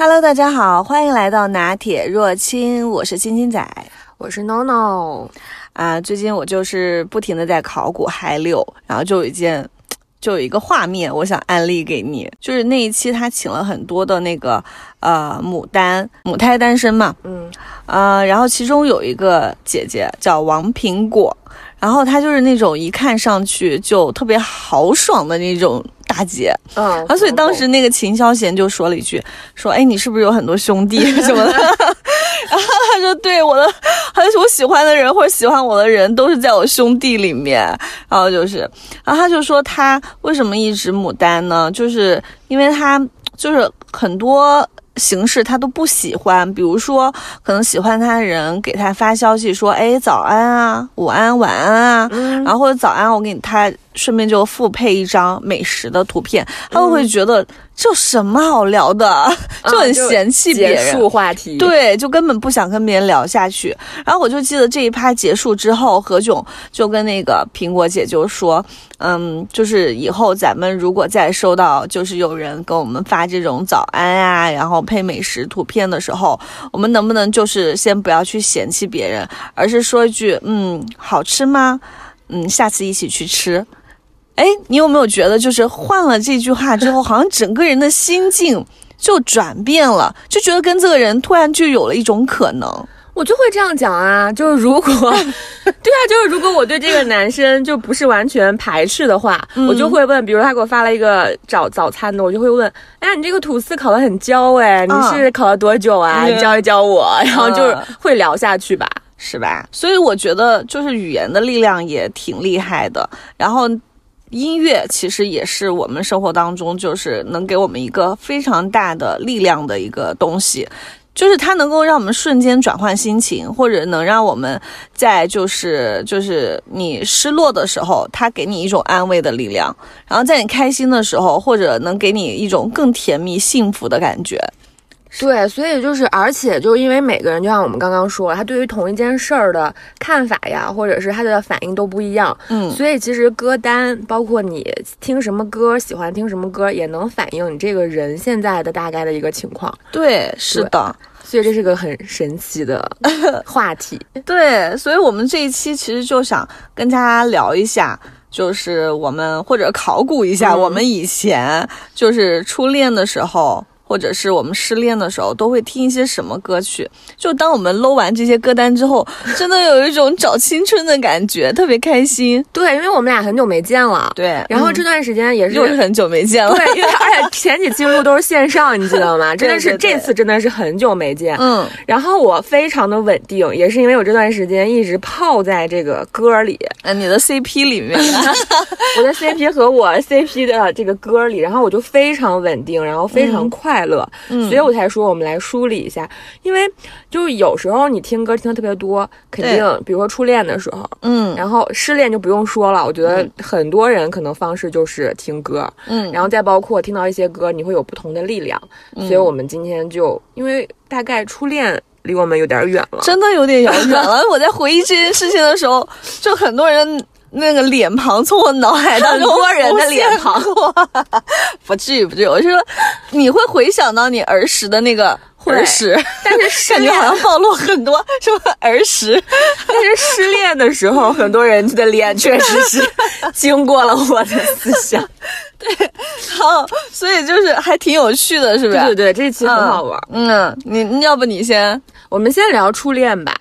Hello，大家好，欢迎来到拿铁若清，我是青青仔，我是 NONO 啊。最近我就是不停的在考古嗨六，然后就有一件，就有一个画面，我想安利给你，就是那一期他请了很多的那个呃牡丹母胎单身嘛，嗯，呃，然后其中有一个姐姐叫王苹果，然后她就是那种一看上去就特别豪爽的那种。大姐，嗯，啊，所以当时那个秦霄贤就说了一句，说，哎，你是不是有很多兄弟 什么的？然后他说，对，我的，还是我喜欢的人或者喜欢我的人都是在我兄弟里面。然后就是，然后他就说他为什么一直牡丹呢？就是因为他就是很多。形式他都不喜欢，比如说可能喜欢他的人给他发消息说，哎，早安啊，午安，晚安啊，然后或者早安，我给你，他顺便就附配一张美食的图片，他们会觉得。这有什么好聊的？就很嫌弃别人，结束话题。对，就根本不想跟别人聊下去。然后我就记得这一趴结束之后，何炅就跟那个苹果姐就说：“嗯，就是以后咱们如果再收到就是有人跟我们发这种早安啊，然后配美食图片的时候，我们能不能就是先不要去嫌弃别人，而是说一句嗯，好吃吗？嗯，下次一起去吃。”哎，你有没有觉得，就是换了这句话之后，好像整个人的心境就转变了，就觉得跟这个人突然就有了一种可能。我就会这样讲啊，就是如果，对啊，就是如果我对这个男生就不是完全排斥的话，我就会问，比如他给我发了一个早早餐的，我就会问，哎呀，你这个吐司烤的很焦哎，你是烤了多久啊？你教一教我，然后就是会聊下去吧，是吧？所以我觉得就是语言的力量也挺厉害的，然后。音乐其实也是我们生活当中，就是能给我们一个非常大的力量的一个东西，就是它能够让我们瞬间转换心情，或者能让我们在就是就是你失落的时候，它给你一种安慰的力量；然后在你开心的时候，或者能给你一种更甜蜜幸福的感觉。对，所以就是，而且就因为每个人，就像我们刚刚说，他对于同一件事儿的看法呀，或者是他的反应都不一样。嗯，所以其实歌单，包括你听什么歌，喜欢听什么歌，也能反映你这个人现在的大概的一个情况。对，是的。所以这是个很神奇的 话题。对，所以我们这一期其实就想跟大家聊一下，就是我们或者考古一下我们以前就是初恋的时候。或者是我们失恋的时候都会听一些什么歌曲？就当我们搂完这些歌单之后，真的有一种找青春的感觉，特别开心。对，因为我们俩很久没见了。对，然后这段时间也是又是很久没见了。对，因为而且前几期录都是线上，你知道吗？真的是这次真的是很久没见。嗯。然后我非常的稳定，也是因为我这段时间一直泡在这个歌里，嗯，你的 CP 里面，我的 CP 和我 CP 的这个歌里，然后我就非常稳定，然后非常快。快乐，所以我才说我们来梳理一下，因为就是有时候你听歌听的特别多，肯定，比如说初恋的时候，嗯，然后失恋就不用说了，我觉得很多人可能方式就是听歌，嗯，然后再包括听到一些歌，你会有不同的力量，所以我们今天就因为大概初恋离我们有点远了，真的有点遥远了。我在回忆这件事情的时候，就很多人。那个脸庞从我脑海当中摸人的脸庞，不至于不至于。我是说，你会回想到你儿时的那个儿时，但是感觉好像暴露很多，什么？儿时，但是失恋的时候，很多人的脸确实是经过了我的思想。对，好，所以就是还挺有趣的，是不是？对对，这期很好玩。嗯，你要不你先，我们先聊初恋吧。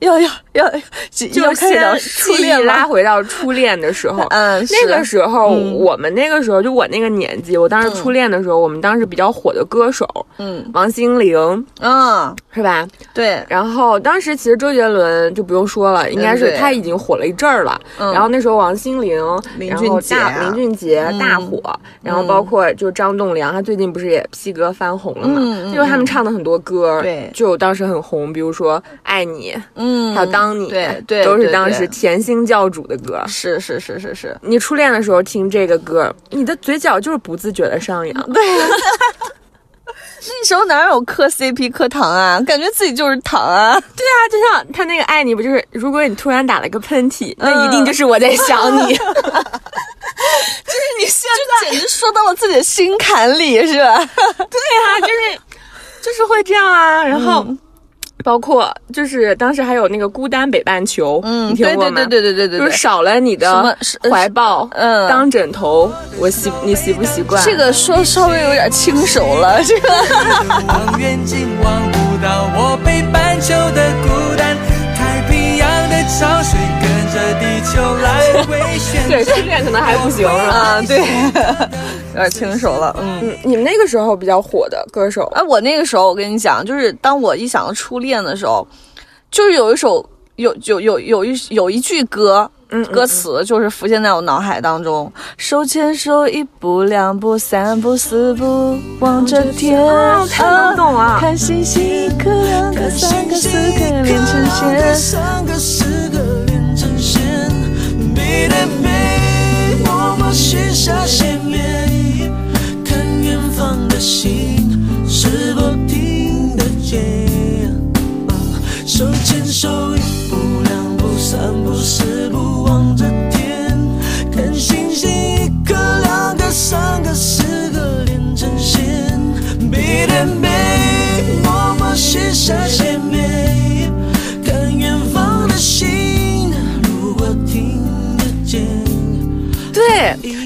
要要要，就先初恋拉回到初恋的时候，嗯，那个时候我们那个时候就我那个年纪，我当时初恋的时候，我们当时比较火的歌手，嗯，王心凌，嗯，是吧？对。然后当时其实周杰伦就不用说了，应该是他已经火了一阵儿了。然后那时候王心凌，林俊杰，林俊杰大火，然后包括就张栋梁，他最近不是也 P 歌翻红了嘛？就是他们唱的很多歌，对，就当时很红，比如说爱你。嗯，还有当你，对对，都是当时甜心教主的歌。是是是是是，你初恋的时候听这个歌，你的嘴角就是不自觉的上扬。对，那时候哪有磕 CP 磕糖啊？感觉自己就是糖啊。对啊，就像他那个爱你，不就是如果你突然打了个喷嚏，那一定就是我在想你。就是你现在简直说到了自己的心坎里，是吧？对啊，就是。就是会这样啊。然后，包括就是当时还有那个孤单北半球，嗯，你听过吗？对对对对对对对，就是少了你的怀抱，嗯，当枕头，我习你习不习惯？这个说稍微有点轻熟了，这个。望远镜望不到我北半球的孤单，太平洋的潮水跟着地球来回旋。对，初恋可能还不行啊，对，有点轻熟了。嗯，你们那个时候比较火的歌手，哎，我那个时候我跟你讲，就是当我一想到初恋的时候，就是有一首有有有有一有一句歌。嗯，歌词就是浮现在我脑海当中。手牵手，一步两步三步四步，望着天，太能懂了。看星星，一颗两颗三颗四颗连成线，三个四个连成线。背对背，默默许下心愿，心是否听得见。手牵手，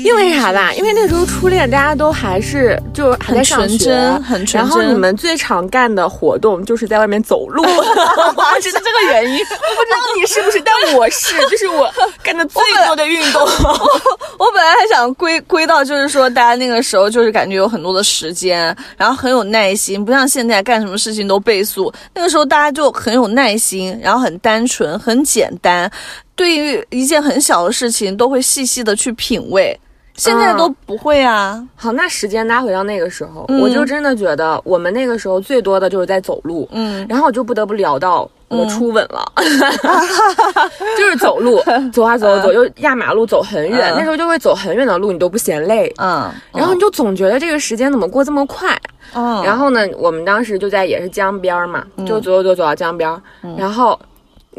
因为啥吧？因为那时候初恋，大家都还是就还在上学，很纯真。然后你们最常干的活动就是在外面走路，是这个原因。我不知道你是不是，但我是，就是我干的最多的运动。我本来还想归归到，就是说大家那个时候就是感觉有很多的时间，然后很有耐心，不像现在干什么事情都倍速。那个时候大家就很有耐心，然后很单纯，很简单。对于一件很小的事情，都会细细的去品味。现在都不会啊。好，那时间拉回到那个时候，我就真的觉得我们那个时候最多的就是在走路。嗯，然后我就不得不聊到我初吻了，就是走路，走啊走走，又压马路走很远，那时候就会走很远的路，你都不嫌累。嗯，然后你就总觉得这个时间怎么过这么快。嗯，然后呢，我们当时就在也是江边嘛，就走走走走到江边，然后。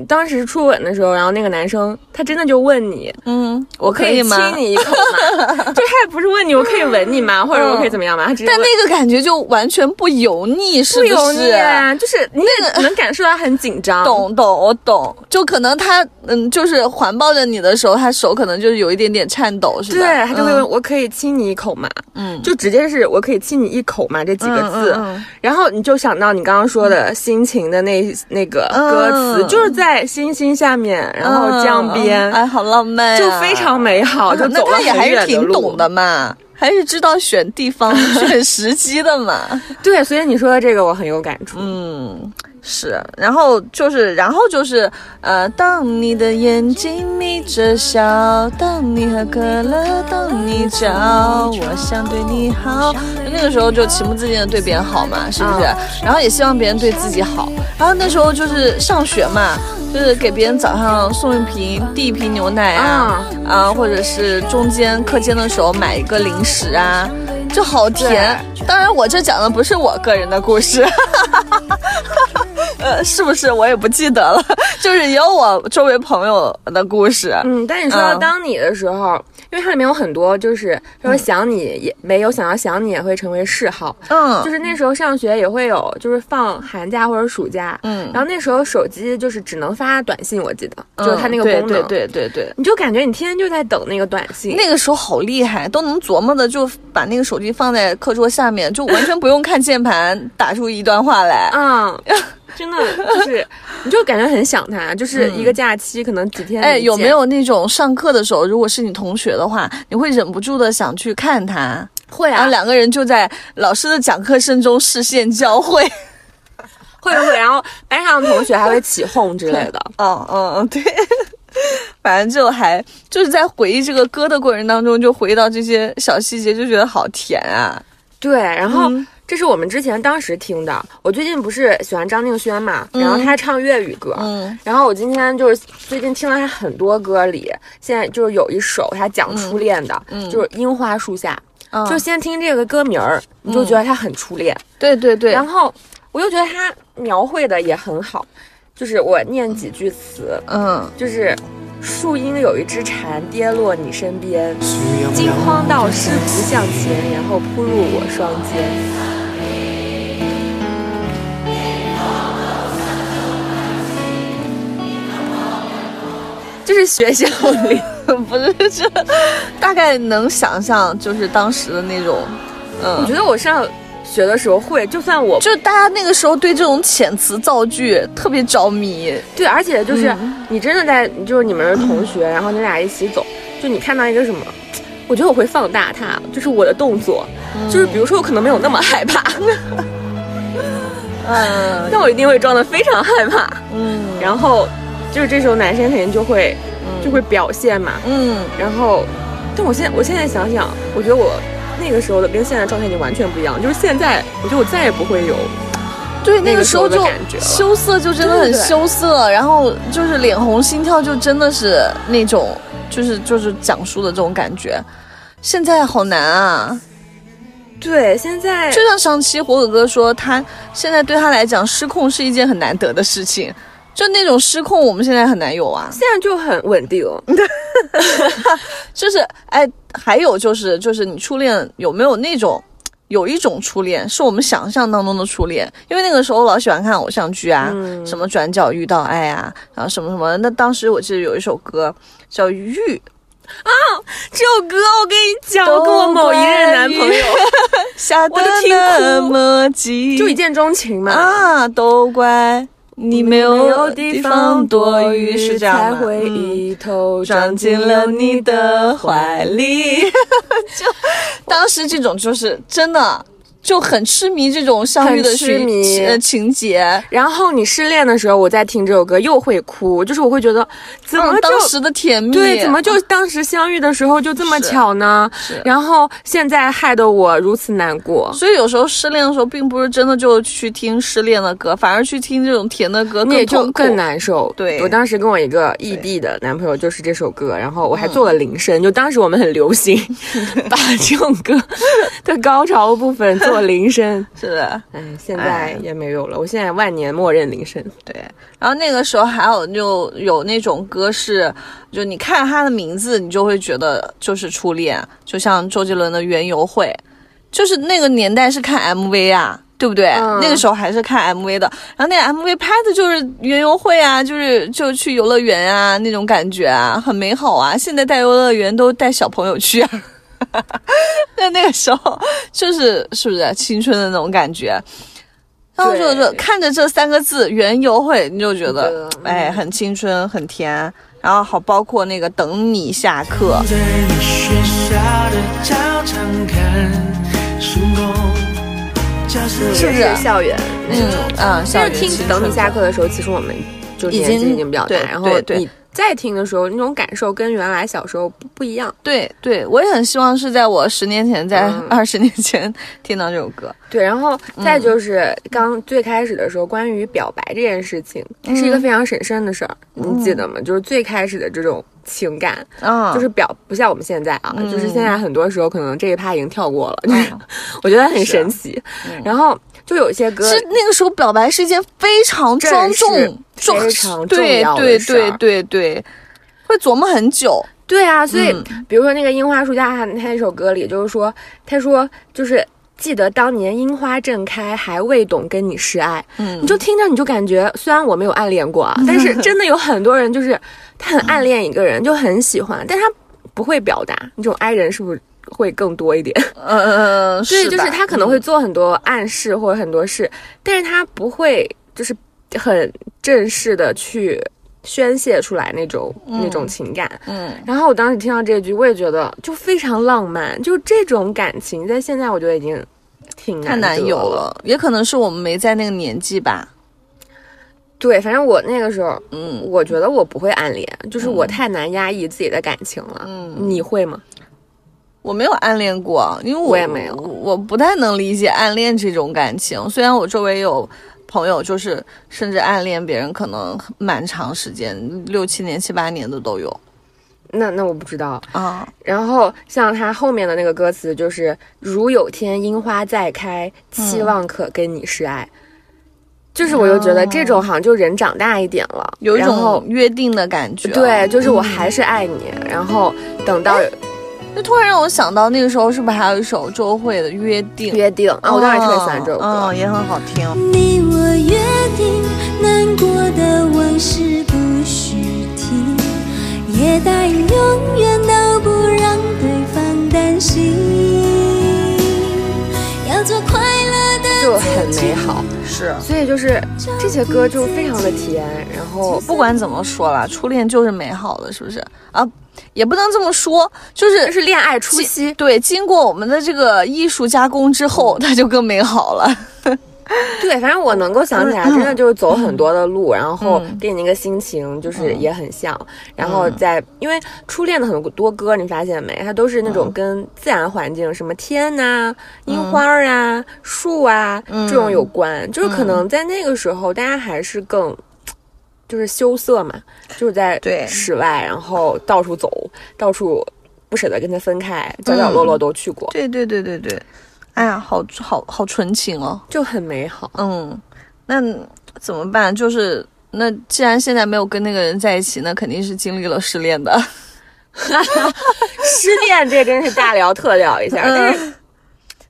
当时初吻的时候，然后那个男生他真的就问你，嗯，我可以亲你一口吗？就他也不是问你，我可以吻你吗？或者我可以怎么样吗？他但那个感觉就完全不油腻，是不是？不油腻，就是那个能感受到很紧张。懂懂，我懂。就可能他嗯，就是环抱着你的时候，他手可能就是有一点点颤抖，是吧？对，他就会问我可以亲你一口吗？嗯，就直接是我可以亲你一口吗？这几个字，然后你就想到你刚刚说的心情的那那个歌词，就是在。在星星下面，然后江边，哎，好浪漫，就非常美好。就走了也还是挺懂的嘛，还是知道选地方、选时机的嘛。对，所以你说的这个我很有感触。嗯。是，然后就是，然后就是，呃，当你的眼睛眯着笑，当你喝可乐，当你叫，我想对你好。那个时候就情不自禁的对别人好嘛，是不是？然后也希望别人对自己好。然后那时候就是上学嘛，就是给别人早上送一瓶、递一瓶牛奶啊，啊，或者是中间课间的时候买一个零食啊。就好甜，当然我这讲的不是我个人的故事，呃，是不是我也不记得了，就是有我周围朋友的故事。嗯，但你说到当你的时候，因为它里面有很多，就是说想你也没有想要想你也会成为嗜好。嗯，就是那时候上学也会有，就是放寒假或者暑假。嗯，然后那时候手机就是只能发短信，我记得就是它那个功能。对对对对，你就感觉你天天就在等那个短信。那个时候好厉害，都能琢磨的就把那个手机。放在课桌下面，就完全不用看键盘，打出一段话来。嗯，真的就是，你就感觉很想他，就是一个假期，可能几天。哎，有没有那种上课的时候，如果是你同学的话，你会忍不住的想去看他？会啊，然后两个人就在老师的讲课声中视线交汇，会不会？然后班上的同学还会起哄之类的。嗯嗯嗯，对。反正就还就是在回忆这个歌的过程当中，就回忆到这些小细节，就觉得好甜啊。对，然后这是我们之前当时听的。我最近不是喜欢张敬轩嘛，然后他唱粤语歌，然后我今天就是最近听了他很多歌里，现在就是有一首他讲初恋的，就是《樱花树下》，就先听这个歌名儿，你就觉得他很初恋。对对对，然后我又觉得他描绘的也很好。就是我念几句词，嗯，就是树荫有一只蝉跌落你身边，惊慌到失足向前，然后扑入我双肩。就是学校里，不是这，大概能想象就是当时的那种，嗯，我觉得我上。学的时候会，就算我就大家那个时候对这种遣词造句特别着迷，对，而且就是你真的在，就是你们是同学，然后你俩一起走，就你看到一个什么，我觉得我会放大它，就是我的动作，就是比如说我可能没有那么害怕，嗯但我一定会装的非常害怕，嗯。然后就是这时候男生肯定就会就会表现嘛，嗯，然后，但我现在我现在想想，我觉得我那个时候的跟现在状态已经完全不一样，就是现在我觉得我再也不会有对，那个个时候就羞涩，就真的很羞涩，然后就是脸红心跳，就真的是那种就是就是讲述的这种感觉。现在好难啊！对现在就像上期火火哥说，他现在对他来讲，失控是一件很难得的事情。就那种失控，我们现在很难有啊。现在就很稳定，就是哎，还有就是就是你初恋有没有那种？有一种初恋是我们想象当中的初恋，因为那个时候老喜欢看偶像剧啊，嗯。什么转角遇到爱啊，然后什么什么。那当时我记得有一首歌叫《玉》，这首歌我跟你讲，我跟我某一任男朋友。下 得我都听那哭。么急，就一见钟情嘛，啊，都怪你没有地地方躲雨？才会嗯一头撞进了你的怀里。就当时这种就是真的就很痴迷这种相遇的很痴情迷呃情节。然后你失恋的时候，我在听这首歌又会哭，就是我会觉得怎么嗯，当时的甜蜜，对，怎么就当时相遇的时候就这么巧呢？然后现在害得我如此难过。所以有时候失恋的时候，并不是真的就去听失恋的歌，反而去听这种甜的歌你也就更。难受。对我当时跟我一个异地的男朋友就是这首歌，然后我还做了铃声，就当时我们很流行 把这种歌的高潮部分做铃声。是的，哎，现在也没有了，我现在万年默认铃声。对。然后那个时候还有就有那种歌是，就你看他的名字，你就会觉得就是初恋，就像周杰伦的《园游会》，就是那个年代是看 MV 啊。对不对？嗯那个时候还是看 MV 的，然后那个 MV 拍的就是园游会啊，就是就去游乐园啊那种感觉啊，很美好啊。现在带游乐园都带小朋友去啊，那那个时候就是是不是青春的那种感觉？然后就对就看着这三个字“园游会”，你就觉得哎，很青春，很甜。然后好，包括那个等你下课，在你学校的操场看星空，教室是不是校园那种？嗯啊，校但是听园青等你下课的时候，其实我们就已年纪经已经比较大，然后对对你再听的时候，那种感受跟原来小时候不不一样。对对，我也很希望是在我十年前，在嗯 二十年前 听到这首歌。对，然后嗯再就是刚最开始的时候，关于表白这件事情，它是一个非常神圣的事儿，你记得吗？就是最开始的这种情感，啊，就是表不像我们现在啊，嗯就是现在很多时候可能这一趴已经跳过了，就是嗯 我觉得很神奇。然后就有一些歌，其实那个时候表白是一件非常庄重非常重对要的对事儿对对对，会琢磨很久。对啊，所以、嗯比如说那个樱花树下，他他那首歌里就是说，他说就是记得当年樱花正开，还未懂跟你示爱。嗯你就听着你就感觉，虽然我没有暗恋过啊，但是真的有很多人就是他很暗恋一个人，就很喜欢，但他不会表达。这种 I 人是不是会更多一点？嗯，对，就是他可能会做很多暗示或者很多事，但是他不会就是很正式的去宣泄出来那种、那种情感。嗯然后我当时听到这句，我也觉得就非常浪漫，就这种感情在现在我觉得已经挺太难有了，也可能是我们没在那个年纪吧。对，反正我那个时候，嗯我觉得我不会暗恋，就是我太难压抑自己的感情了。嗯，你会吗？我没有暗恋过，因为我我也没有我不太能理解暗恋这种感情。虽然我周围有朋友，就是甚至暗恋别人，可能蛮长时间，六七年、七八年的都有那那我不知道。啊。然后像他后面的那个歌词，就是“如有天樱花再开，期望可跟你示爱”就是我就觉得这种好像就人长大一点了，有一种约定的感觉。对，就是我还是爱你。然后等到那突然让我想到，那个时候是不是还有一首周慧的《约定》？约定啊，我当时特别喜欢这首歌。嗯，也很好听。你我约定，难过的往事不许提，也答应永远都不让对方担心，就很美好。是。所以就是这些歌就非常的甜，然后不管怎么说啦，初恋就是美好的，是不是啊？也不能这么说，就是是恋爱初期，对，经过我们的这个艺术加工之后，它就更美好了。对，反正我能够想起来，真的就是走很多的路，然后嗯。跟你那个心情就是也很像，然后在因为初恋的很多歌，你发现没？它都是那种跟自然环境，什么天呐、樱花儿啊、树啊这种有关，就是可能在那个时候，大家还是更。就是羞涩嘛，就是在室外，然后到处走，到处不舍得跟他分开，角角落落都去过，对对对对对，哎呀，好好好纯情哦。就很美好。嗯，那怎么办？就是那既然现在没有跟那个人在一起，那肯定是经历了失恋的。失恋这真是大聊特聊一下，但是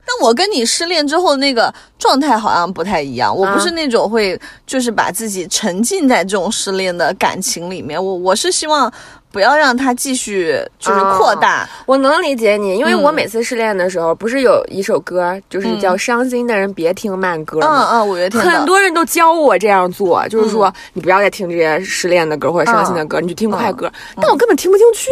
但我跟你失恋之后那个状态好像不太一样，我不是那种会就是把自己沉浸在这种失恋的感情里面，我我是希望不要让它继续就是扩大。我能理解你，因为嗯我每次失恋的时候，不是有一首歌，就是叫《伤心的人别听慢歌》嗯吗？嗯，五月天的很多人都教我这样做，就是说你不要再听这些失恋的歌或者伤心的歌，你就听快歌。但我根本听不进去。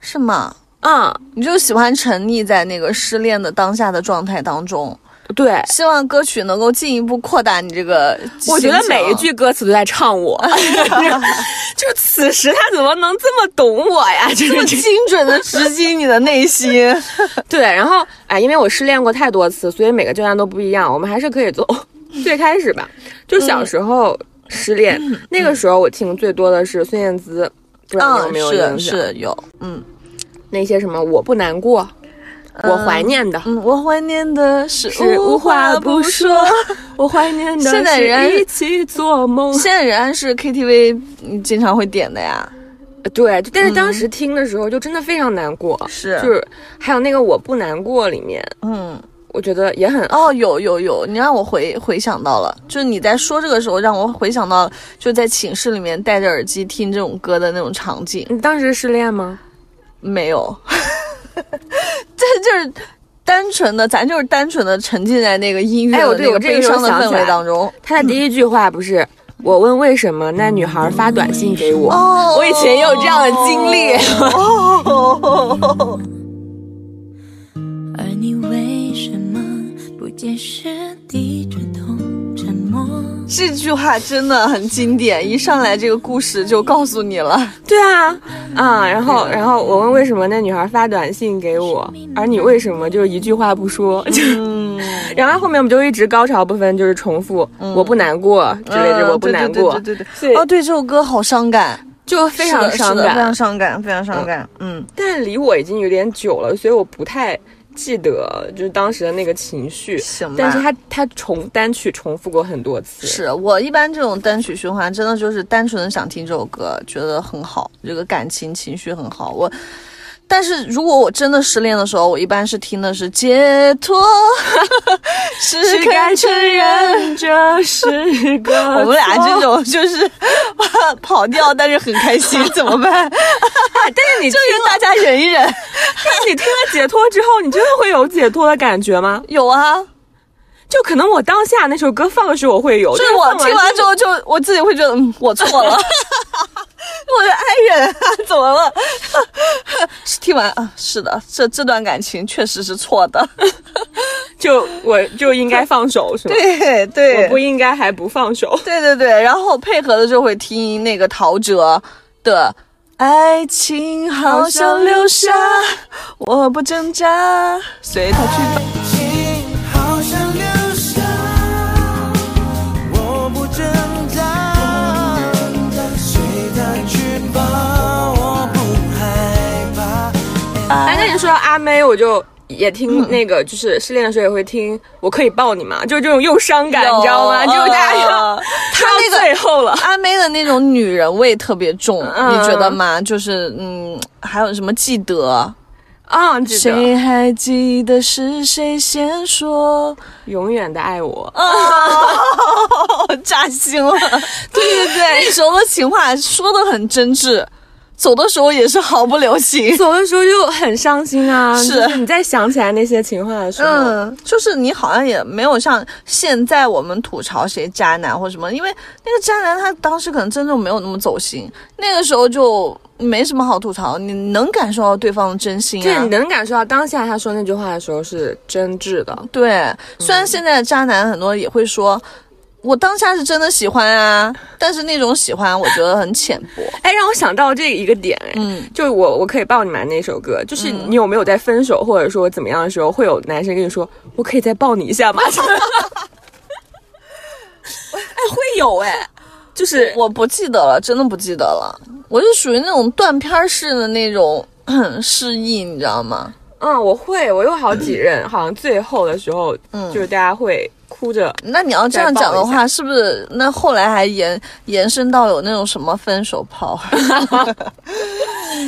是吗？嗯，你就喜欢沉溺在那个失恋的当下的状态当中，对，希望歌曲能够进一步扩大你这个。我觉得每一句歌词都在唱我，就是此时他怎么能这么懂我呀？就 这么是精准的直击你的内心。对，然后哎，因为我失恋过太多次，所以每个阶段都不一样。我们还是可以从最开始吧，就小时候失恋，那个时候我听最多的是孙燕姿，不知道你有嗯，没有印象？是是有，嗯那些什么我不难过，我怀念的。嗯，我怀念的是是无话不说，我怀念的现在人是一起做梦。现在仍然是 KTV 嗯经常会点的呀。对，但是当时听的时候就真的非常难过，是就是还有那个我不难过里面，嗯，我觉得也很哦，有有有，你让我回回想到了，就是你在说这个时候，让我回想到就在寝室里面戴着耳机听这种歌的那种场景。你当时失恋吗？没有，这就是单纯的，咱就是单纯的沉浸在那个音乐哎我的那个对我这个悲伤的氛围当中。他的第一句话不是我问为什么那女孩发短信给我，哦我以前也有这样的经历。哦，而你为什么不解释，低着头沉默？这句话真的很经典，一上来这个故事就告诉你了。对啊，啊，然后然后我问为什么那女孩发短信给我，而你为什么就一句话不说？就嗯，然后后面我们就一直高潮部分就是重复，我不难过之类的，我不难过，嗯对对对对对对。哦，对，这首歌好伤感，就非常伤感非常。伤感，非常伤感。嗯，但离我已经有点久了，所以我不太记得就是当时的那个情绪。行。但是他他重单曲重复过很多次，是我一般这种单曲循环，真的就是单纯的想听这首歌，觉得很好，这个感情情绪很好。我，但是如果我真的失恋的时候，我一般是听的是解脱，是该承认。这是个我们俩这种就是跑调，但是很开心，怎么办？但是你就让大家忍一忍。但是你听了解脱之后，你真的会有解脱的感觉吗？有啊，就可能我当下那首歌放的时候我会有，就是我听完之后就我自己会觉得，嗯，我错了，我的爱人啊，怎么了？听完啊，是的，这这段感情确实是错的，就我就应该放手是吗？对对我不应该还不放手。对对对，然后配合的就会听那个陶喆的。爱情好像流沙，我不挣扎，随它去吧。阿妹，我就也听那个，就是失恋的时候也会听《我可以抱你吗》，就是这种又伤感，你知道吗？就大家那个最后了。阿妹的那种女人味特别重，嗯你觉得吗？就是嗯，还有什么记得？啊，记得谁还记得是谁先说？永远的爱我。哦，扎心了。对对对，那时候的情话说的很真挚，走的时候也是毫不留情。走的时候就很伤心啊。是就是你在想起来那些情话的时候，嗯，就是你好像也没有像现在我们吐槽谁渣男或什么，因为那个渣男他当时可能真正没有那么走心，那个时候就没什么好吐槽，你能感受到对方的真心啊就你。能感受到当下他说那句话的时候是真挚的。对，虽然现在的渣男很多也会说。我当下是真的喜欢啊，但是那种喜欢我觉得很浅薄。哎，让我想到这一个点，哎，嗯，就是我我可以抱你吗那首歌，就是你有没有在分手或者说怎么样的时候，会有男生跟你说我可以再抱你一下吗？哎，会有哎，就是我不记得了，真的不记得了。我是属于那种断片式的那种 示意，你知道吗？嗯，我会，我有好几任，好像最后的时候，嗯就是大家会哭着，那你要这样讲的话，是不是那后来还延延伸到有那种什么分手炮？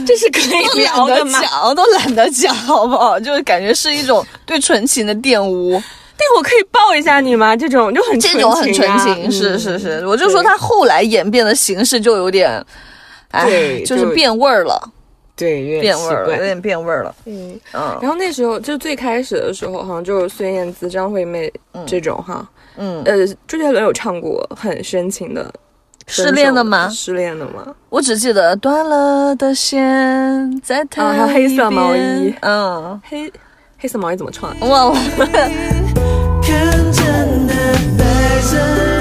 这是可以聊的吗？讲，都懒得讲，好不好？就是感觉是一种对纯情的玷污，但我可以抱一下你吗？这种就很这种很纯啊情，是嗯是是。我就说他后来演变的形式就有点，哎，就是变味儿了，对，有点变味儿了，有点变味儿了。嗯，嗯然后那时候就最开始的时候，好像就是孙燕姿、张惠妹这种哈，嗯，呃，周杰伦有唱过很深情的。失恋的吗失恋的吗？我只记得断了的线在他啊还有黑色毛衣嗯，黑黑色毛衣怎么唱？忘了。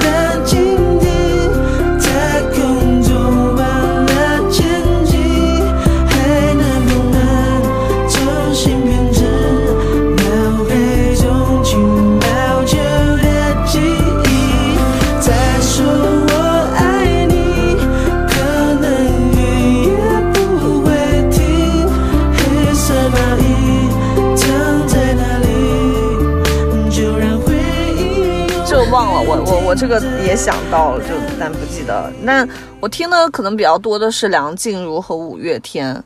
我这个也想到了，就但不记得。那我听的可能比较多的是梁静茹和五月天，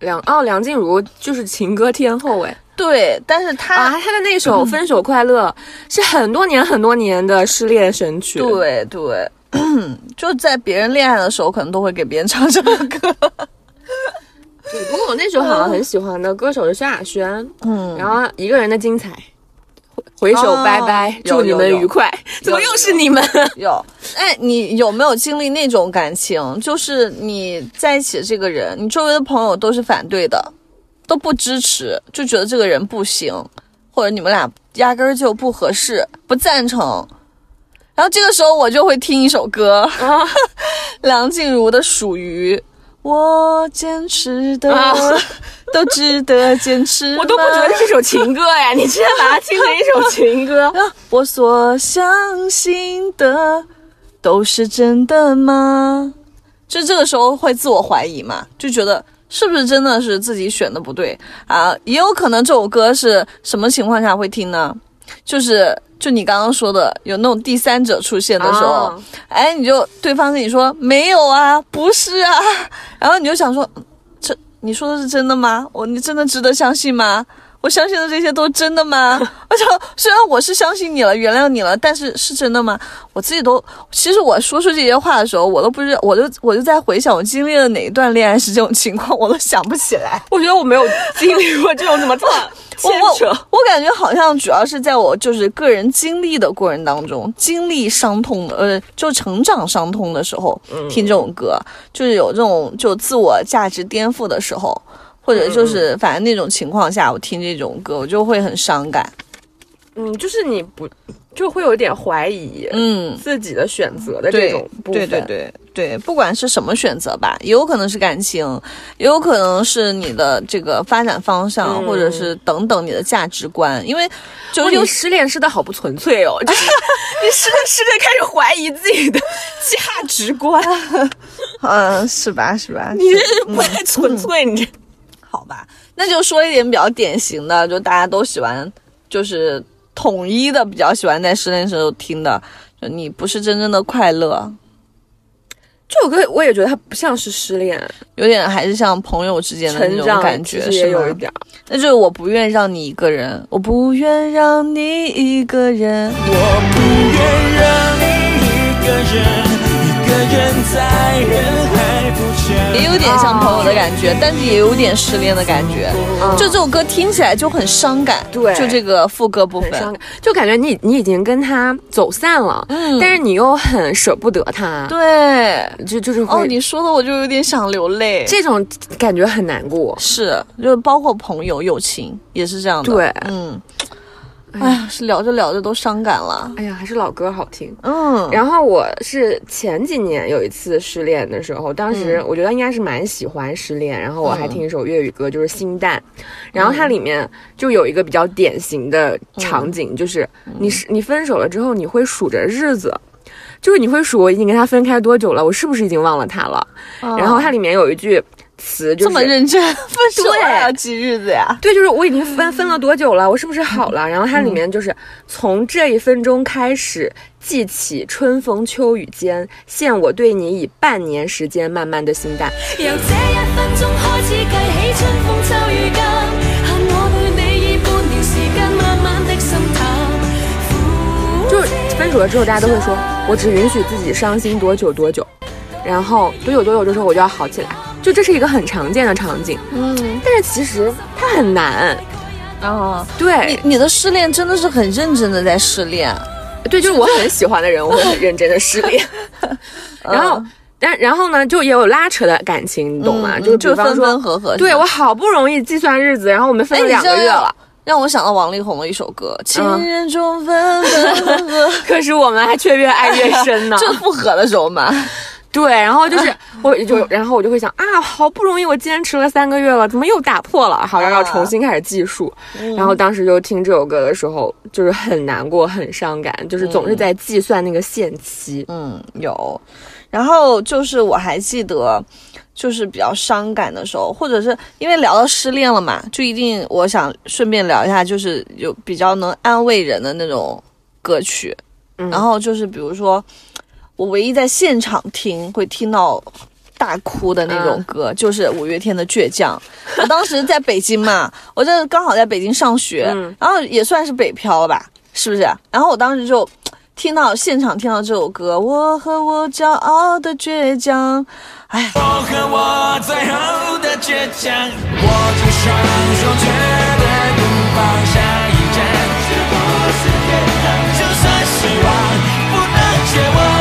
梁哦，梁静茹就是情歌天后哎对，但是她、啊，她的那首《分手快乐》是很多年很多年的失恋神曲。，对对，就在别人恋爱的时候，可能都会给别人唱这首歌。对不过我那时候好像很喜欢的歌手是萧亚轩，嗯，然后一个人的精彩。回回首哦拜拜，有祝你们愉快。怎么又是你们？有，哎，你有没有经历那种感情？就是你在一起的这个人，你周围的朋友都是反对的，都不支持，就觉得这个人不行，或者你们俩压根儿就不合适，不赞成。然后这个时候我就会听一首歌，啊 梁静茹的《属于》，我坚持的、啊 都值得坚持，我都不觉得是首情歌呀，你直接把它听成一首情歌。啊我所相信的都是真的吗？就这个时候会自我怀疑嘛，就觉得是不是真的是自己选的不对啊？也有可能这首歌是什么情况下会听呢？就是就你刚刚说的，有那种第三者出现的时候，啊哎，你就对方跟你说没有啊，不是啊，然后你就想说，嗯这你说的是真的吗？我你真的值得相信吗？我相信的这些都真的吗？我想，虽然我是相信你了，原谅你了，但是是真的吗？我自己都，其实我说出这些话的时候，我都不知道，我就我就在回想我经历了哪一段恋爱是这种情况，我都想不起来。我觉得我没有经历过这种怎么这么 我牵扯我。我感觉好像主要是在我就是个人经历的过程当中，经历伤痛的，呃，就成长伤痛的时候，听这种歌，就是有这种就自我价值颠覆的时候，或者就是反正那种情况下，我听这种歌，我就会很伤感。嗯，就是你不就会有一点怀疑嗯，自己的选择的这种部分。对对对对，不管是什么选择吧，也有可能是感情，也有可能是你的这个发展方向，嗯或者是等等你的价值观，因为就失恋失的好不纯粹哦，就是 你失恋失恋开始怀疑自己的价值观，嗯，是吧？是吧？你这不太纯粹，你这那就说一点比较典型的，就大家都喜欢，就是统一的比较喜欢在失恋时候听的，就你不是真正的快乐，这首歌我也觉得它不像是失恋，有点还是像朋友之间的那种感觉，是吗有一点。那就是我不愿让你一个人，我不愿让你一个人。我不愿让你一个人，也有点像朋友的感觉，但是也有点失恋的感觉。就这首歌听起来就很伤感，对就这个副歌部分，伤感，就感觉你你已经跟他走散了，嗯但是你又很舍不得他，对。就就是会、哦，你说的我就有点想流泪。这种感觉很难过。是，就包括朋友、友情也是这样的。对嗯，哎呀，是聊着聊着都伤感了。哎呀，还是老歌好听。嗯，然后我是前几年有一次失恋的时候，当时嗯我觉得应该是蛮喜欢失恋，然后我还听一首粤语歌，就是《心淡》，然后它里面就有一个比较典型的场景，就是你是你分手了之后，你会数着日子。就是你会数我已经跟他分开多久了，我是不是已经忘了他了？然后它里面有一句词就是这么认真，分手要记日子呀？对，就是我已经分分了多久了，我是不是好了？然后它里面就是从这一分钟开始记起春风秋雨间，现我对你以半年时间慢慢的心淡。由这一分钟开始计起，春风秋雨间，限我對你以半年時間，慢慢的心淡。就是分手了之后，大家都会说，我只允许自己伤心多久多久，然后多久多久之後我就要好起來。就这是一个很常见的场景，嗯，但是其实它很难。啊，对你你的失恋真的是很认真的在失恋。对，就是我很 喜欢的人，我会很认真的失恋。然后，但然后呢，就也有拉扯的感情，你懂吗？嗯就就分分合合。对我好不容易计算日子，然后我们分了哎，两个月了，，让我想到王力宏的一首歌《情嗯人中分分合合》，可是我们还却越爱越深呢。就复合的时候嘛。对，然后就是 我就然后我就会想啊，好不容易我坚持了三个月了，怎么又打破了？好像要重新开始计数。然后当时就听这首歌的时候，就是很难过、很伤感，就是总是在计算那个限期。嗯，有。然后就是我还记得，就是比较伤感的时候，或者是因为聊到失恋了嘛，就一定我想顺便聊一下，就是有比较能安慰人的那种歌曲。嗯然后就是比如说，我唯一在现场听会听到。大哭的那种歌，就是五月天的《倔强》。我当时在北京嘛，我这刚好在北京上学，嗯然后也算是北漂吧，是不是？然后我当时就听到现场听到这首歌，我和我骄傲的倔强，哎，我和我最后的倔强，握住双手，绝对不放下一站。是不是天堂？就算失望，不能绝望。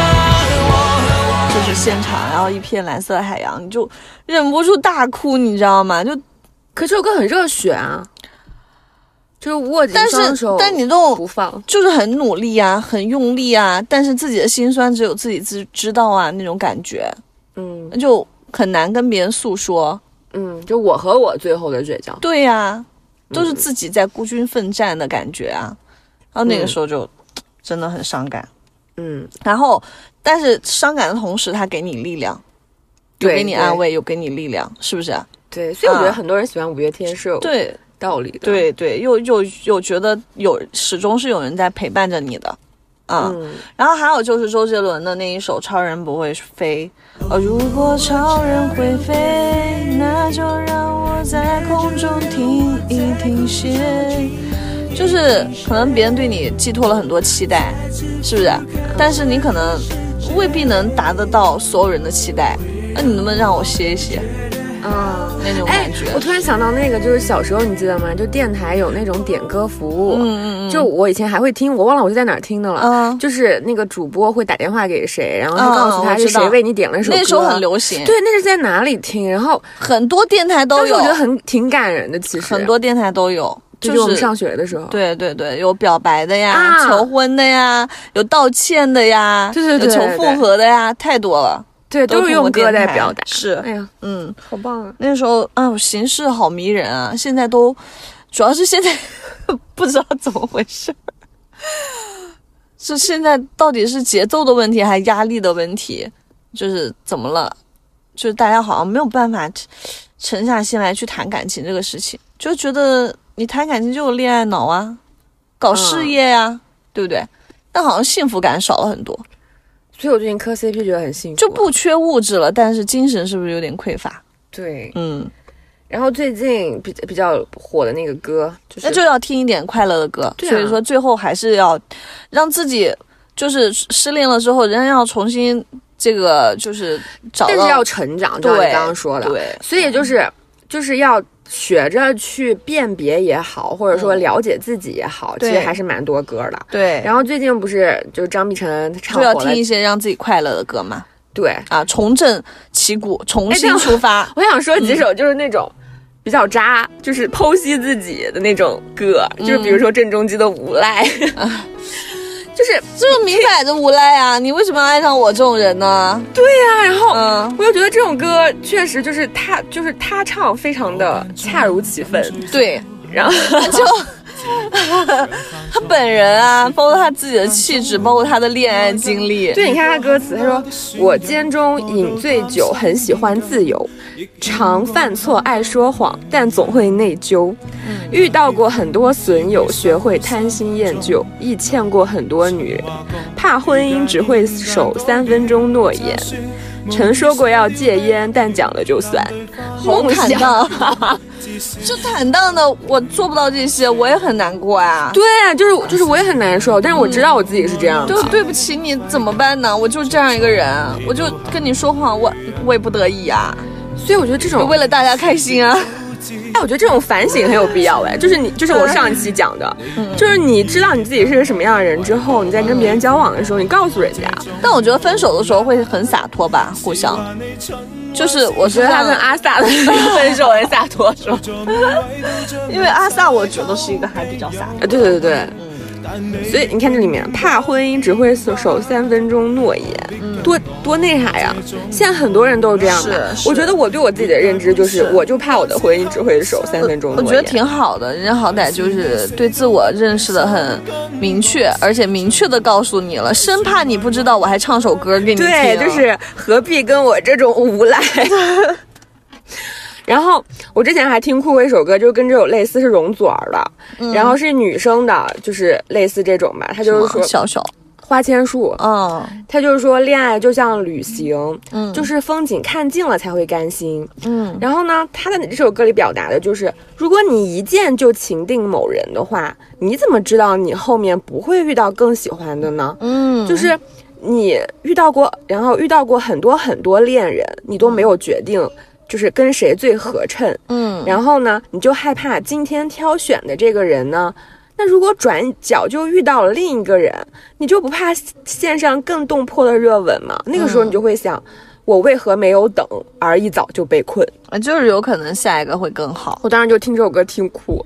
现场，然后一片蓝色海洋，你就忍不住大哭，你知道吗？就可这首歌很热血啊，就是握紧但是双手，但你这种不放。就是很努力啊，很用力啊，但是自己的心酸只有自己知知道啊，那种感觉嗯就很难跟别人诉说。嗯，就我和我最后的倔强。对呀、都是自己在孤军奋战的感觉啊。然后那个时候就、真的很伤感。嗯，然后，但是伤感的同时，他给你力量，有给你安慰，有给你力量，是不是？对，所以我觉得啊很多人喜欢五月天是有对道理的。，对对，又又又觉得有始终是有人在陪伴着你的。啊、嗯，然后还有就是周杰伦的那一首《超人不会飞》，哦，如果超人会飞，那就让我在空中停一停歇。就是可能别人对你寄托了很多期待，是不是？但是你可能未必能达得到所有人的期待，那你能不能让我歇一歇？嗯。那种哎感觉，，我突然想到那个，就是小时候你记得吗？就电台有那种点歌服务，嗯嗯嗯，就我以前还会听，我忘了我是在哪儿听的了。嗯就是那个主播会打电话给谁，然后他嗯告诉他是谁为你点了一首歌。那时候很流行，对，那是在哪里听？然后很多电台都有但是我觉，得很挺感人的，其实很多电台都有，就是我们上学的时候。对对对，有表白的呀，啊求婚的呀，有道歉的呀，对对对有求复合的呀，太多了，对，都是用歌电台在表达。是，哎呀，嗯，好棒啊！那时候啊，形式好迷人啊，现在都，主要是现在 不知道怎么回事儿。是现在到底是节奏的问题还是压力的问题？就是怎么了？就是大家好像没有办法沉沉下心来去谈感情这个事情，就觉得你谈感情就有恋爱脑啊，搞事业呀、对不对？但好像幸福感少了很多，所以我最近磕 CP 觉得很幸福，就不缺物质了，但是精神是不是有点匮乏？对。嗯，然后最近比比较火的那个歌，就是那就要听一点快乐的歌。对啊所以说最后还是要让自己就是失恋了之后，仍然要重新这个就是找到但是要成长，就像对你刚刚说的，对，所以就是就是要学着去辨别也好，或者说了解自己也好，其实还是蛮多歌的。对，然后最近不是就是张碧晨唱火了就要听一，些让自己快乐的歌嘛。对，啊，重振旗鼓，重新出发。我想说几首就是那种。比较渣，就是剖析自己的那种歌，就是比如说郑中基的《无赖》就是这种明摆着无赖啊！你为什么要爱上我这种人呢？对呀、然后嗯，我又觉得这种歌确实就是他，就是他唱非常的恰如其分，对，然后就他本人啊，包括他自己的气质，包括他的恋爱经历，对，你看他歌词，他说：“我间中饮醉酒，很喜欢自由，常犯错，爱说谎，但总会内疚。遇到过很多损友，学会贪新厌旧，亦欠过很多女人，怕婚姻只会守三分钟诺言。曾说过要戒烟，但讲了就算。好坦荡，就坦荡的，我做不到这些，我也很难过啊。对啊，就是就是我也很难受，但是我知道我自己是这样的。就对不起你，怎么办呢？我就是这样一个人，我就跟你说谎，我我也不得已啊，所以我觉得这种为了大家开心啊。哎，我觉得这种反省很有必要哎，就是你，就是我上一期讲的，就是你知道你自己是个什么样的人之后，你在跟别人交往的时候，你告诉人家。但我觉得分手的时候会很洒脱吧，互相。就是我觉得他跟阿萨的分手很洒脱，是吧？因为阿萨我觉得是一个还比较洒脱。对，对对对对。所以你看这里面，怕婚姻只会守守三分钟诺言，多多那啥呀！现在很多人都是这样的。我觉得我对我自己的认知就是，我就怕我的婚姻只会守三分钟诺言。我觉得挺好的，人家好歹就是对自我认识的很明确，而且明确的告诉你了，生怕你不知道，我还唱首歌给你听。对，就是何必跟我这种无赖。然后我之前还听酷过一首歌，就跟这首类似，是容祖儿的，然后是女生的，就是类似这种吧。她就是说小小，花千树，嗯。她就是说恋爱就像旅行，嗯。就是风景看尽了才会甘心。嗯。然后呢，她的这首歌里表达的就是，如果你一见就情定某人的话，你怎么知道你后面不会遇到更喜欢的呢？嗯，就是你遇到过，然后遇到过很多很多恋人，你都没有决定，就是跟谁最合衬。嗯，然后呢，你就害怕今天挑选的这个人呢，那如果转角就遇到了另一个人，你就不怕线上更动魄的热吻吗？那个时候你就会想，我为何没有等，而一早就被困？就是有可能下一个会更好。我当时就听这首歌听哭。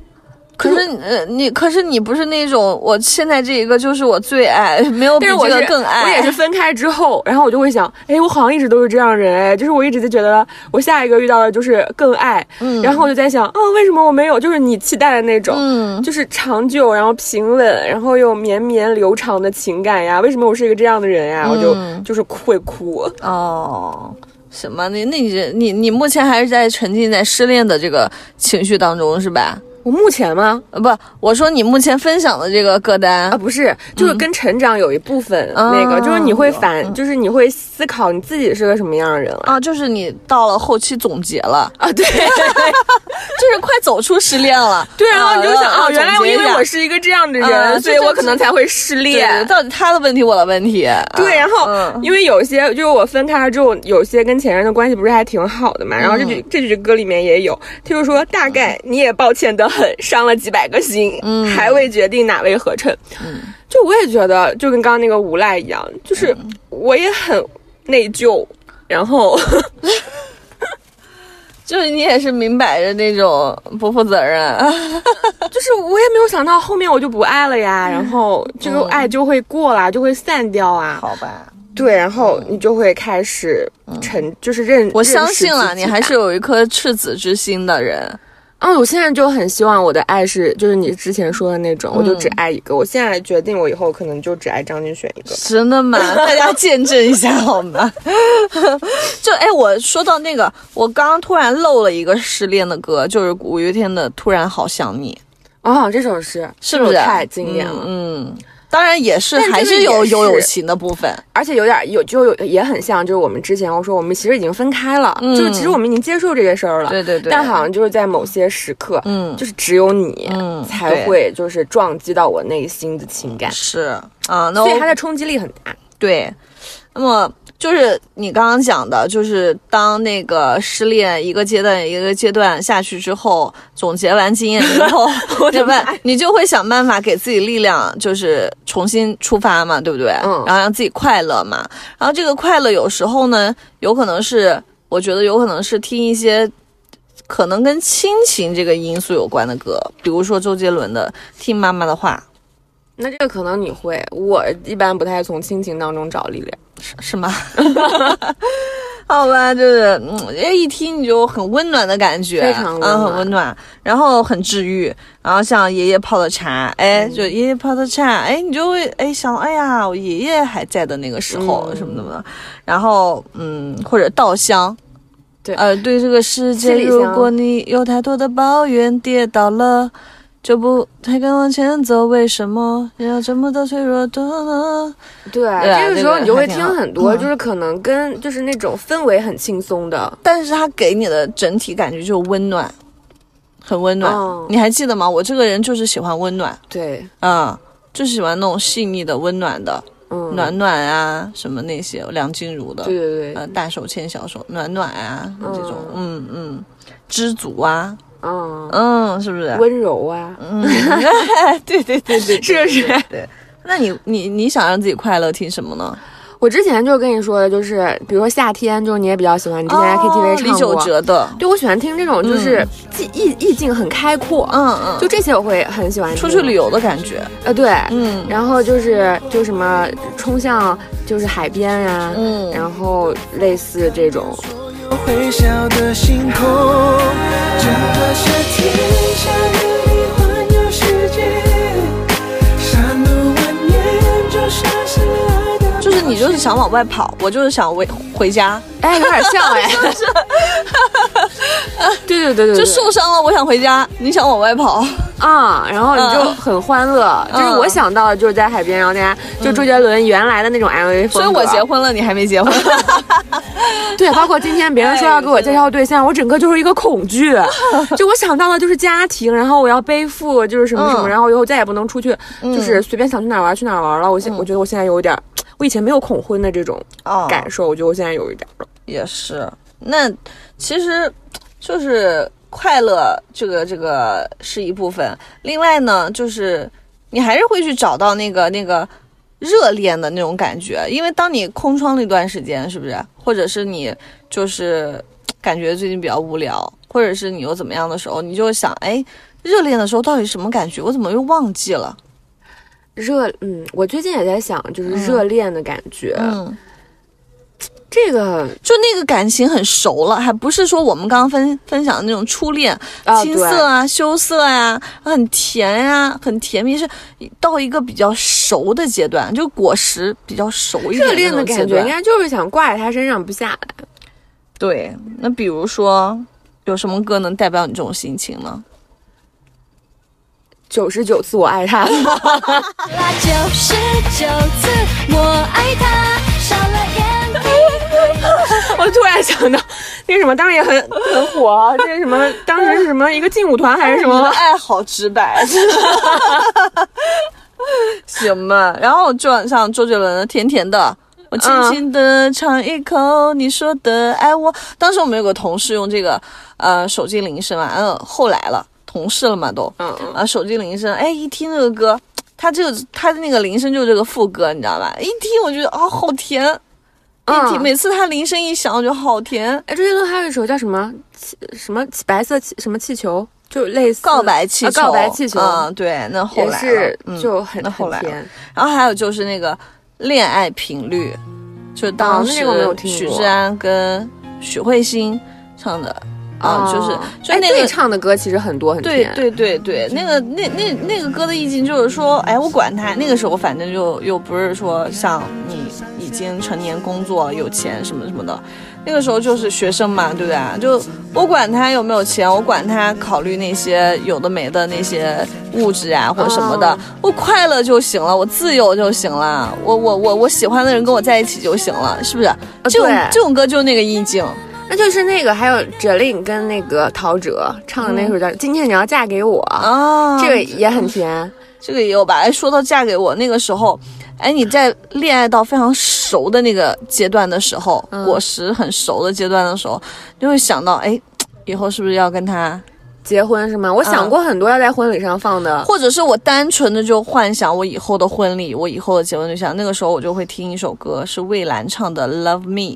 可是呃，你可是你不是那种，我现在这一个就是我最爱，没有比这个更爱。我也是分开之后，然后我就会想，哎，我好像一直都是这样人，哎，就是我一直就觉得我下一个遇到的就是更爱，嗯然后我就在想，啊，为什么我没有？就是你期待的那种，嗯就是长久，然后平稳，然后又绵绵流长的情感呀？为什么我是一个这样的人呀？我就嗯就是会哭。哦。什么？那那你你你目前还是在沉浸在失恋的这个情绪当中是吧？我目前吗？呃，不，我说你目前分享的这个歌单啊，不是，就是跟成长有一部分、那个，哦就是你会反，就是你会思考你自己是个什么样的人了啊，就是你到了后期总结了，啊？对 就是快走出失恋了。对，然后你就想啊啊，原来总结一下因为我是一个这样的啊人，所以我可能才会失对恋。到底他的问题，我的问题。对，然后、嗯因为有些就是我分开了之后，有些跟前任的关系不是还挺好的嘛。然后这句、这句歌里面也有，他就说大概你也抱歉的很，伤了几百个心，嗯还未决定哪位合衬。就我也觉得，就跟刚刚那个无赖一样，就是嗯我也很内疚，然后 就是你也是明摆着那种不负责任。就是我也没有想到后面我就不爱了呀，然后这个爱就会过啦，就会散掉啊。好吧，对，然后你就会开始沉，就是认。我相信了，你还是有一颗赤子之心的人。嗯，我现在就很希望我的爱是，就是你之前说的那种，我就嗯只爱一个。我现在决定，我以后可能就只爱张敬轩一个。真的吗？大家见证一下好吗？就哎，我说到那个，我刚刚突然漏了一个失恋的歌，就是五月天的《突然好想你哦，这首诗》，是不是太经典了？嗯，嗯当然也是，还是有有友情的部分。而且有点有就有也很像，就是我们之前我说我们其实已经分开了，嗯就是其实我们已经接受这个事儿了。对对对，但好像就是在某些时刻，嗯就是只有你，嗯才会就是撞击到我内心的情感，是啊，那我所以它的冲击力很大。对，那么就是你刚刚讲的，就是当那个失恋一个阶段一个阶段下去之后，总结完经验之后，对吧？你就会想办法给自己力量，就是重新出发嘛，对不对？嗯然后让自己快乐嘛。然后这个快乐有时候呢，有可能是我觉得有可能是听一些。可能跟亲情这个因素有关的歌，比如说周杰伦的《听妈妈的话那这个可能你会，我一般不太从亲情当中找力量。》，是吗？好吧，就是嗯，哎，一听你就很温暖的感觉，非常温嗯，暖很温暖，然后很治愈。然后像爷爷泡的茶，哎，嗯就爷爷泡的茶，哎，你就会哎想，哎呀，我爷爷还在的那个时候、嗯什么什么的。然后嗯，或者稻香。对呃，对这个世界，如果你有太多的抱怨，跌倒了。就不太敢往前走，为什么要这么的脆弱的呢？对，这个时候这个你就会听很多，嗯就是可能跟就是那种氛围很轻松的。但是它给你的整体感觉就是温暖，很温暖。哦你还记得吗？我这个人就是喜欢温暖，对，嗯，就是喜欢那种细腻的、温暖的，嗯，暖暖啊，什么那些，梁静茹的，对对对，呃，大手牵小手，暖暖啊，嗯这种，嗯嗯，知足啊，嗯，嗯，是不是？温柔啊，嗯，对对对对，是不是？对。那你你你想让自己快乐听什么呢？我之前就跟你说的，就是比如说夏天，就是你也比较喜欢，你之前在 KTV 唱过。玖哲的，对，我喜欢听这种就是意意意境很开阔，嗯嗯，就这些我会很喜欢听。出去旅游的感觉，呃，对，嗯。然后就是就什么冲向就是海边呀、嗯，然后类似这种，微笑的星空，整个夏天下的你环游世界，山路蜿蜒，就像是爱的。就是你就是想往外跑，我就是想回回家，哎，有点像哎，对对对对对，就受伤了，我想回家，你想往外跑，啊、然后你就嗯。很欢乐，就是嗯我想到的就是在海边，然后大家就周杰伦原来的那种 MV 风格，所以我结婚了，你还没结婚，对，包括今天别人说要给我介绍对象，我整个就是一个恐惧，就我想到的就是家庭，然后我要背负就是什么什么，嗯。然后以后再也不能出去，就是随便想去哪玩去哪玩了。我现、我觉得我现在有一点，我以前没有恐婚的这种哦。感受，我觉得我现在有一点了。也是。那其实就是快乐，这个这个是一部分。另外呢，就是你还是会去找到那个那个热恋的那种感觉，因为当你空窗了一段时间，是不是？或者是你就是感觉最近比较无聊，或者是你又怎么样的时候，你就想，哎，热恋的时候到底什么感觉？我怎么又忘记了？热，嗯，我最近也在想，就是热恋的感觉，嗯。这个就那个感情很熟了，还不是说我们刚刚分分享的那种初恋，啊青涩啊、羞涩呀、很甜呀、很甜蜜，是到一个比较熟的阶段，就果实比较熟一点热恋的感觉，应该就是想挂在他身上不下来。对。那比如说，有什么歌能代表你这种心情呢？九十九次我爱他，啦九十九次我爱他。我突然想到，那个什么，当时也很很火啊，这是什么？当时是什么一个劲舞团还是什么？爱好直白，行吧。然后就像周杰伦的《甜甜的》，我轻轻的尝一口你说的爱我。当时我们有个同事用这个呃手机铃声嘛，嗯，后来了，同事了嘛都，嗯嗯啊手机铃声，哎一听这个歌。他这个他的那个铃声就是这个副歌，你知道吧？一听我觉得啊、好甜，嗯每次他铃声一响，我觉得好甜。哎，周杰伦还有一首叫什么气什么气白色气什么气球，就类似告白气球，啊告白气球，嗯、对，那后来也是就很那后来很甜。然后还有就是那个恋爱频率，就当时许志安跟许慧欣唱的啊，就是就那个。对唱的歌其实很多很多，对对对对，那个那那那个歌的意境就是说，哎，我管他。那个时候反正就又不是说像你已经成年工作有钱什么什么的，那个时候就是学生嘛，对不对？就我管他有没有钱，我管他考虑那些有的没的那些物质啊或者什么的，哦我快乐就行了，我自由就行了，我我我我喜欢的人跟我在一起就行了，是不是？这种对这种歌就是那个意境。那就是那个还有 Jolin 跟那个陶喆唱的那首叫《今天你要嫁给我》，啊，这个也很甜。这个也有吧？哎，说到嫁给我，那个时候哎，你在恋爱到非常熟的那个阶段的时候，嗯果实很熟的阶段的时候，就会想到，哎，以后是不是要跟他，结婚是吗？我想过很多要在婚礼上放的，或者是我单纯的就幻想我以后的婚礼，我以后的结婚对象，那个时候我就会听一首歌，是蔚蓝唱的《Love Me》。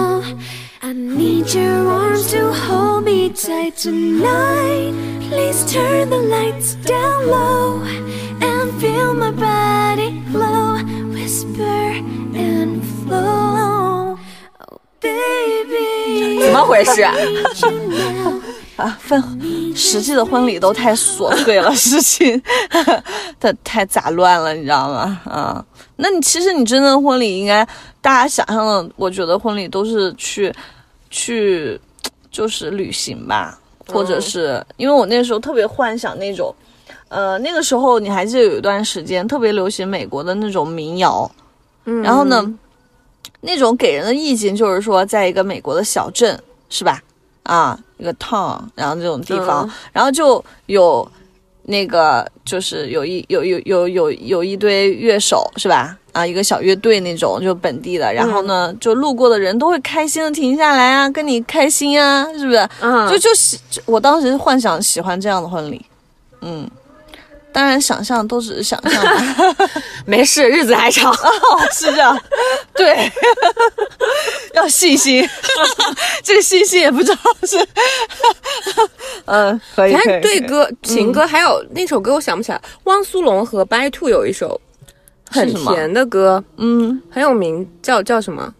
I need your arms to hold me tight tonight. Please turn the lights down low and feel my body glow. Whisper and flow. Oh, baby. 怎么回事 now. 啊，分实际的婚礼都太琐碎了，事情太太杂乱了，你知道吗？啊，那你其实你真正的婚礼应该大家想象的，我觉得婚礼都是去去就是旅行吧，或者是因为我那时候特别幻想那种，呃，那个时候你还记得有一段时间特别流行美国的那种民谣，嗯。然后呢，那种给人的意境就是说，在一个美国的小镇，是吧？啊，一个 town，然后这种地方，嗯。然后就有那个，就是有一有有有有有一堆乐手，是吧？啊，一个小乐队那种，就本地的，然后呢，就路过的人都会开心的停下来啊，跟你开心啊，是不是？嗯，就就喜，我当时幻想喜欢这样的婚礼，嗯，当然想象都只是想象吧。没事，日子还长。哦，是这样，对，要信心，这个信心也不知道是，嗯，可以，反可以可以。正对歌、情歌，还有那首歌我想不起来，汪苏泷和 By Two 有一首很甜的歌，嗯。很有名，叫叫什么？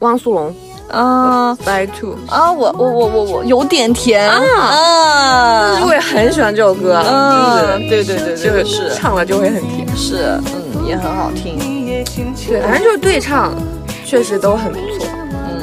汪苏泷啊。By Two，啊，我我我我我有点甜。啊。啊，我也很喜欢这首歌，嗯，对对对就对，是是唱了就会很甜。是，嗯，也很好听，对，反正就是对唱，确实都很不错。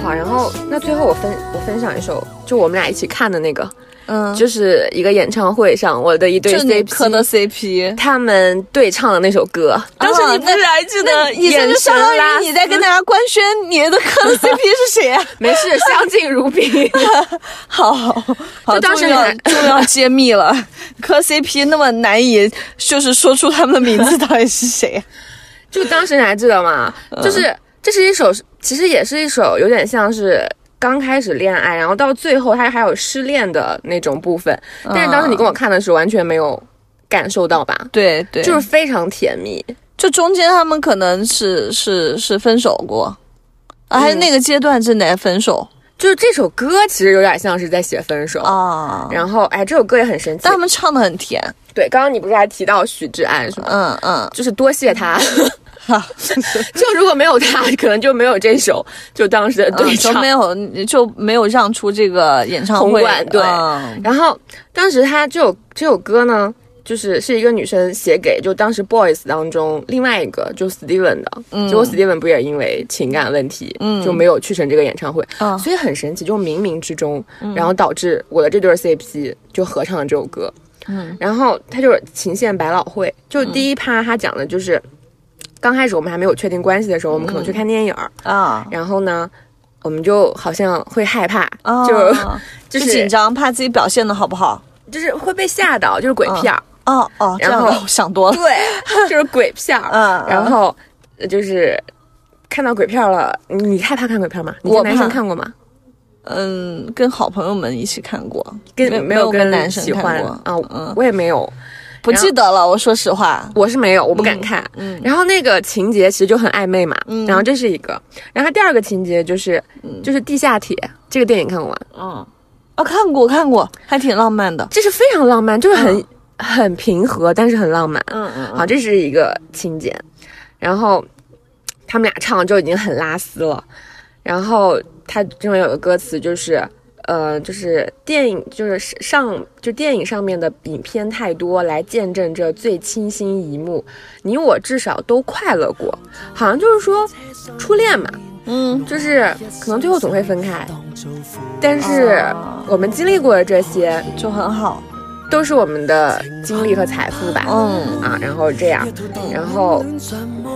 好，然后那最后我分我分享一首，就我们俩一起看的那个，嗯，就是一个演唱会上我的一对 CP，磕的 CP。他们对唱的那首歌，当时你不是还记得意思就相当于你在跟大家官宣你的磕的 CP 是谁啊？没事，相敬如宾。好好好，就当时要你终于要揭秘了，磕 CP 那么难以就是说出他们的名字到底是谁？就当时你还记得吗？就是这是一首，其实也是一首有点像是刚开始恋爱，然后到最后他还有失恋的那种部分。但是当时你跟我看的时候完全没有感受到吧？对对，就是非常甜蜜。就中间他们可能是是是分手过，啊，还是那个阶段正在分手就是这首歌其实有点像是在写分手。啊，然后，哎，这首歌也很神奇但。他们唱的很甜，对，刚刚你不是还提到许志安是吗？嗯嗯，就是多谢他，就如果没有他，可能就没有这首，就当时的对嗯就。没有就没有让出这个演唱会馆，对。嗯。然后当时他这首这首歌呢，就是是一个女生写给就当时 boys 当中另外一个就 Steven 的，嗯。结果 Steven 不也因为情感问题，嗯。就没有去成这个演唱会，嗯。所以很神奇，就冥冥之中，然后导致我的这对 CP 就合唱了这首歌，嗯，然后他就是情献百老汇，就第一趴他讲的就是。刚开始我们还没有确定关系的时候，我们可能去看电影儿，啊。然后呢，我们就好像会害怕，啊，就就 就是紧张，怕自己表现的好不好？就是会被吓到，就是鬼片儿。哦哦，然后想多了，对，就是鬼片儿。嗯，然后呃就是看到鬼片儿了，你你害怕看鬼片吗？你我跟男生看过吗？嗯，跟好朋友们一起看过，跟没有跟男生喜欢看过。啊，嗯，我也没有，不记得了。我说实话，我是没有，我不敢看。嗯然后那个情节其实就很暧昧嘛，嗯然后这是一个，然后第二个情节就是、就是地下铁这个电影看过吗？嗯，哦，看过看过，还挺浪漫的。这是非常浪漫，就是很、很平和，但是很浪漫。嗯嗯好，这是一个情节，然后他们俩唱就已经很拉丝了，然后他这边有个歌词就是。呃，就是电影，就是上，就电影上面的影片太多，来见证这最清新一幕。你我至少都快乐过，好像就是说初恋嘛，嗯，就是可能最后总会分开，但是我们经历过的这些就很好。都是我们的经历和财富吧。嗯啊，然后这样，然后，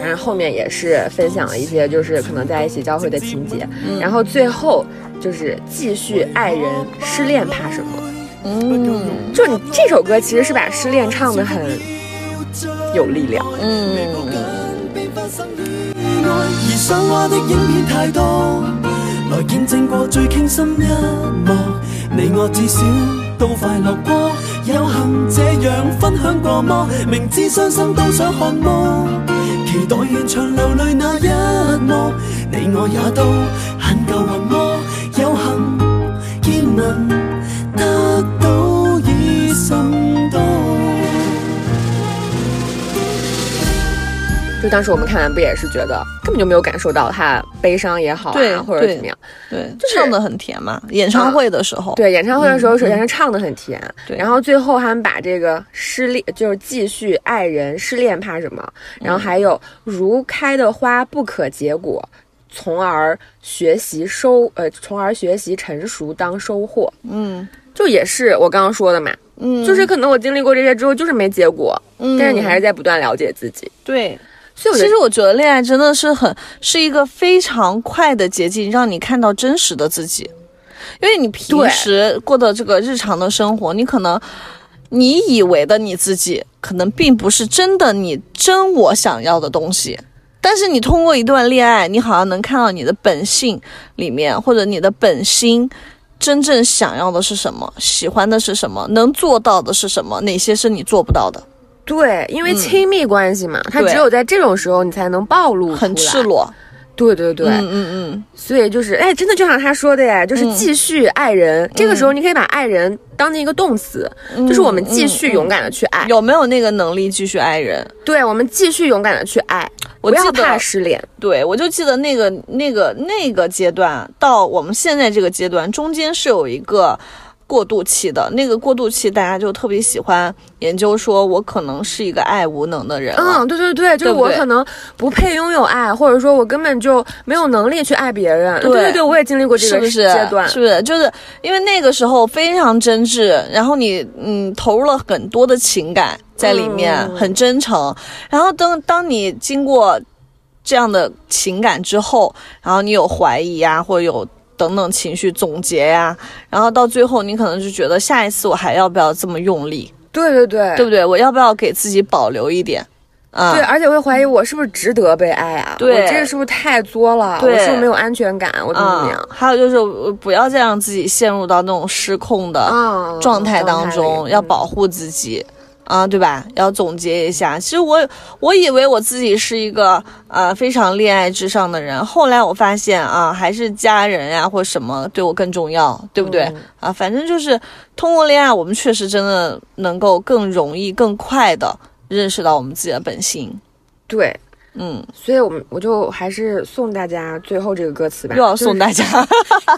然后后面也是分享了一些就是可能在一起交汇的情节，嗯然后最后就是继续爱人，失恋怕什么？嗯就你这首歌其实是把失恋唱的很有力量。嗯，而想畫的影片太多，來見證過最倾心一幕。你我至少都快樂過，有幸这样分享过么？明知伤心都想看么？期待现场流泪那一幕，你我也都很够运么？有幸见能就当时我们看完不也是觉得根本就没有感受到他悲伤也好对啊，或者怎么样。对，就是唱的很甜嘛。演唱会的时候，对，演唱会的时候，首先是唱的很甜，对然后最后他们把这个失恋，就是继续爱人，失恋怕什么？然后还有如开的花不可结果，从而学习收，呃，从而学习成熟当收获，嗯就也是我刚刚说的嘛，嗯，就是可能我经历过这些之后，就是没结果，嗯但是你还是在不断了解自己，对。所以其实我觉得恋爱真的是很是一个非常快的捷径，让你看到真实的自己。因为你平时过的这个日常的生活，你可能你以为的你自己，可能并不是真的你真我想要的东西。但是你通过一段恋爱，你好像能看到你的本性里面，或者你的本心，真正想要的是什么，喜欢的是什么，能做到的是什么，哪些是你做不到的，对，因为亲密关系嘛，他嗯只有在这种时候你才能暴露很赤，裸。对对对，嗯嗯嗯，所以就是，哎，真的就像他说的呀，就是继续爱人。这个时候，你可以把爱人当成一个动词，就是我们继续勇敢的去爱。有没有那个能力继续爱人？对，我们继续勇敢的去爱，不要我怕失恋。对，我就记得那个那个那个阶段到我们现在这个阶段，中间是有一个过渡期的。那个过渡期，大家就特别喜欢研究，说我可能是一个爱无能的人。嗯，对对对，就是我可能不配拥有爱，或者说我根本就没有能力去爱别人。对对对对，我也经历过这个阶段。是不是？就是因为那个时候非常真挚，然后你嗯投入了很多的情感在里面，嗯很真诚。然后当当你经过这样的情感之后，然后你有怀疑啊、或者有等等情绪总结呀、然后到最后你可能就觉得下一次我还要不要这么用力，对对对对不对？我要不要给自己保留一点？啊，对，而且会怀疑我是不是值得被爱啊？对我这个是不是太作了？对我是不是没有安全感？我怎么怎么样啊？，还有就是呃不要再让自己陷入到那种失控的啊状态当中，里要保护自己。啊，对吧？要总结一下。其实我我以为我自己是一个呃非常恋爱至上的人，后来我发现啊，还是家人呀、或什么对我更重要，对不对？嗯啊，反正就是通过恋爱，我们确实真的能够更容易、更快的认识到我们自己的本性。对，嗯，所以我们我就还是送大家最后这个歌词吧，又要送大家，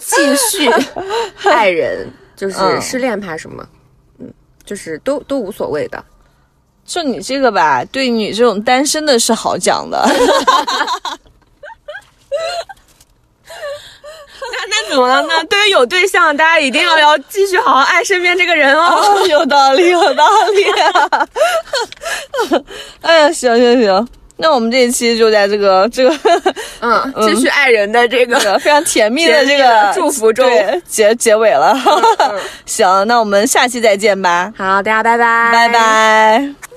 继续 爱人，就是嗯失恋怕什么？嗯，就是都都无所谓的。就你这个吧，对你这种单身的是好讲的。那那怎么了呢？对于有对象，大家一定要要继续好好爱身边这个人哦。哦，有道理，有道理、哎呀，行行行，那我们这一期就在这个这个 嗯，继续爱人的这个这个非常甜蜜的这个的祝福中对结结尾了。行，那我们下期再见吧，好，大家拜拜，拜。拜。